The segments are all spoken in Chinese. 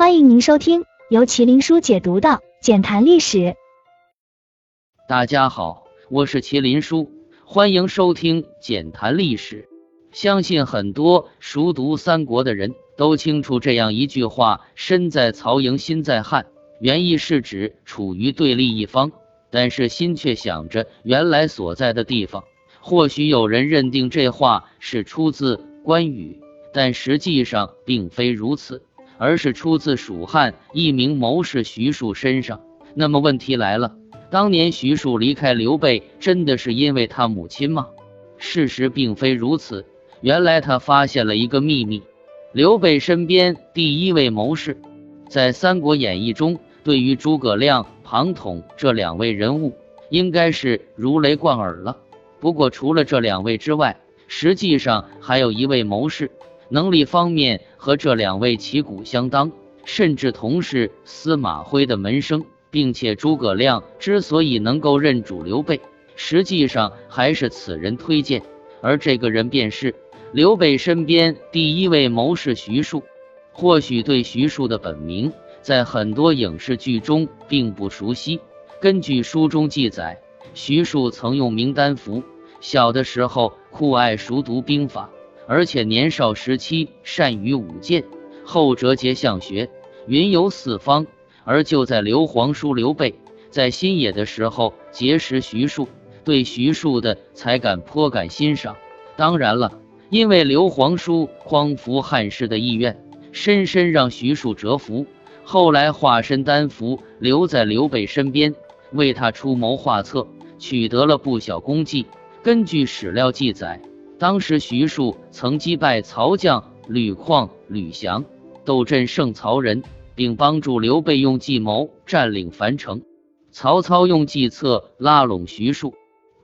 欢迎您收听由麒麟书解读的《简谈历史》。大家好，我是麒麟书，欢迎收听《简谈历史》。相信很多熟读三国的人都清楚这样一句话：“身在曹营心在汉”，原意是指处于对立一方，但是心却想着原来所在的地方。或许有人认定这话是出自关羽，但实际上并非如此。而是出自蜀汉一名谋士徐庶身上。那么问题来了，当年徐庶离开刘备，真的是因为他母亲吗？事实并非如此。原来他发现了一个秘密：刘备身边第一位谋士，在《三国演义》中，对于诸葛亮、庞统这两位人物，应该是如雷贯耳了。不过除了这两位之外，实际上还有一位谋士。能力方面和这两位旗鼓相当，甚至同是司马徽的门生，并且诸葛亮之所以能够认主刘备，实际上还是此人推荐，而这个人便是刘备身边第一位谋士徐庶。或许对徐庶的本名，在很多影视剧中并不熟悉。根据书中记载，徐庶曾用名丹符，小的时候酷爱熟读兵法。而且年少时期善于舞剑，后折节相学，云游四方。而就在刘皇叔刘备在新野的时候结识徐庶，对徐庶的才干颇感欣赏。当然了，因为刘皇叔匡扶汉室的意愿，深深让徐庶折服。后来化身丹符，留在刘备身边，为他出谋划策，取得了不小功绩。根据史料记载。当时徐庶曾击败曹将吕旷、吕翔，斗阵胜曹仁，并帮助刘备用计谋占领樊城。曹操用计策拉拢徐庶。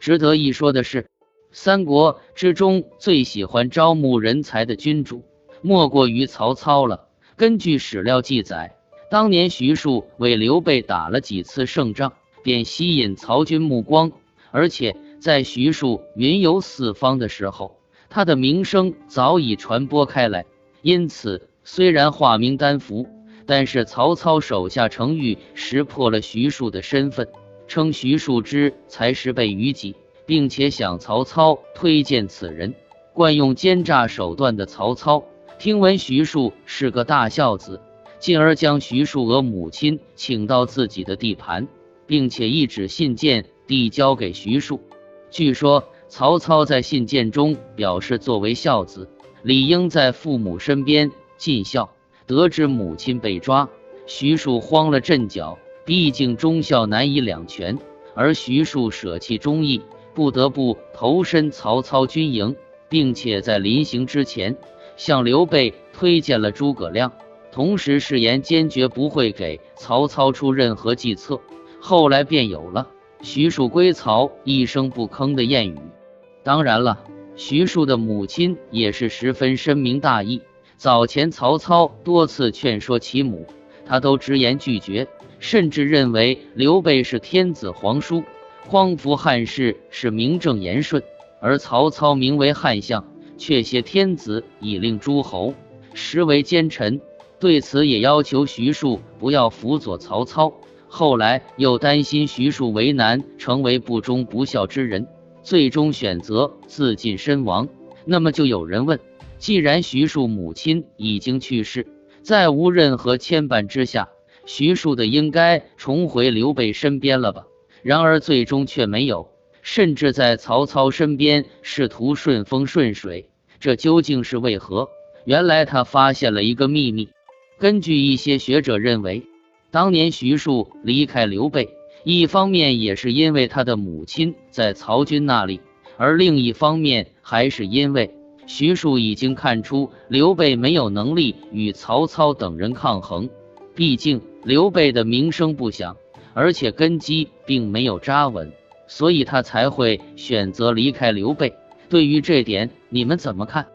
值得一说的是，三国之中最喜欢招募人才的君主，莫过于曹操了。根据史料记载，当年徐庶为刘备打了几次胜仗，便吸引曹军目光，而且。在徐庶云游四方的时候，他的名声早已传播开来。因此，虽然化名丹福，但是曹操手下程昱识破了徐庶的身份，称徐庶之才识备于己，并且向曹操推荐此人。惯用奸诈手段的曹操，听闻徐庶是个大孝子，进而将徐庶和母亲请到自己的地盘，并且一纸信件递交给徐庶。据说曹操在信件中表示，作为孝子，理应在父母身边尽孝。得知母亲被抓，徐庶慌了阵脚。毕竟忠孝难以两全，而徐庶舍弃忠义，不得不投身曹操军营，并且在临行之前向刘备推荐了诸葛亮，同时誓言坚决不会给曹操出任何计策。后来便有了。徐庶归曹，一声不吭的谚语。当然了，徐庶的母亲也是十分深明大义。早前曹操多次劝说其母，他都直言拒绝，甚至认为刘备是天子皇叔，匡扶汉室是名正言顺。而曹操名为汉相，却挟天子以令诸侯，实为奸臣。对此，也要求徐庶不要辅佐曹操。后来又担心徐庶为难，成为不忠不孝之人，最终选择自尽身亡。那么就有人问：既然徐庶母亲已经去世，再无任何牵绊之下，徐庶的应该重回刘备身边了吧？然而最终却没有，甚至在曹操身边试图顺风顺水，这究竟是为何？原来他发现了一个秘密。根据一些学者认为。当年徐庶离开刘备，一方面也是因为他的母亲在曹军那里，而另一方面还是因为徐庶已经看出刘备没有能力与曹操等人抗衡。毕竟刘备的名声不响，而且根基并没有扎稳，所以他才会选择离开刘备。对于这点，你们怎么看？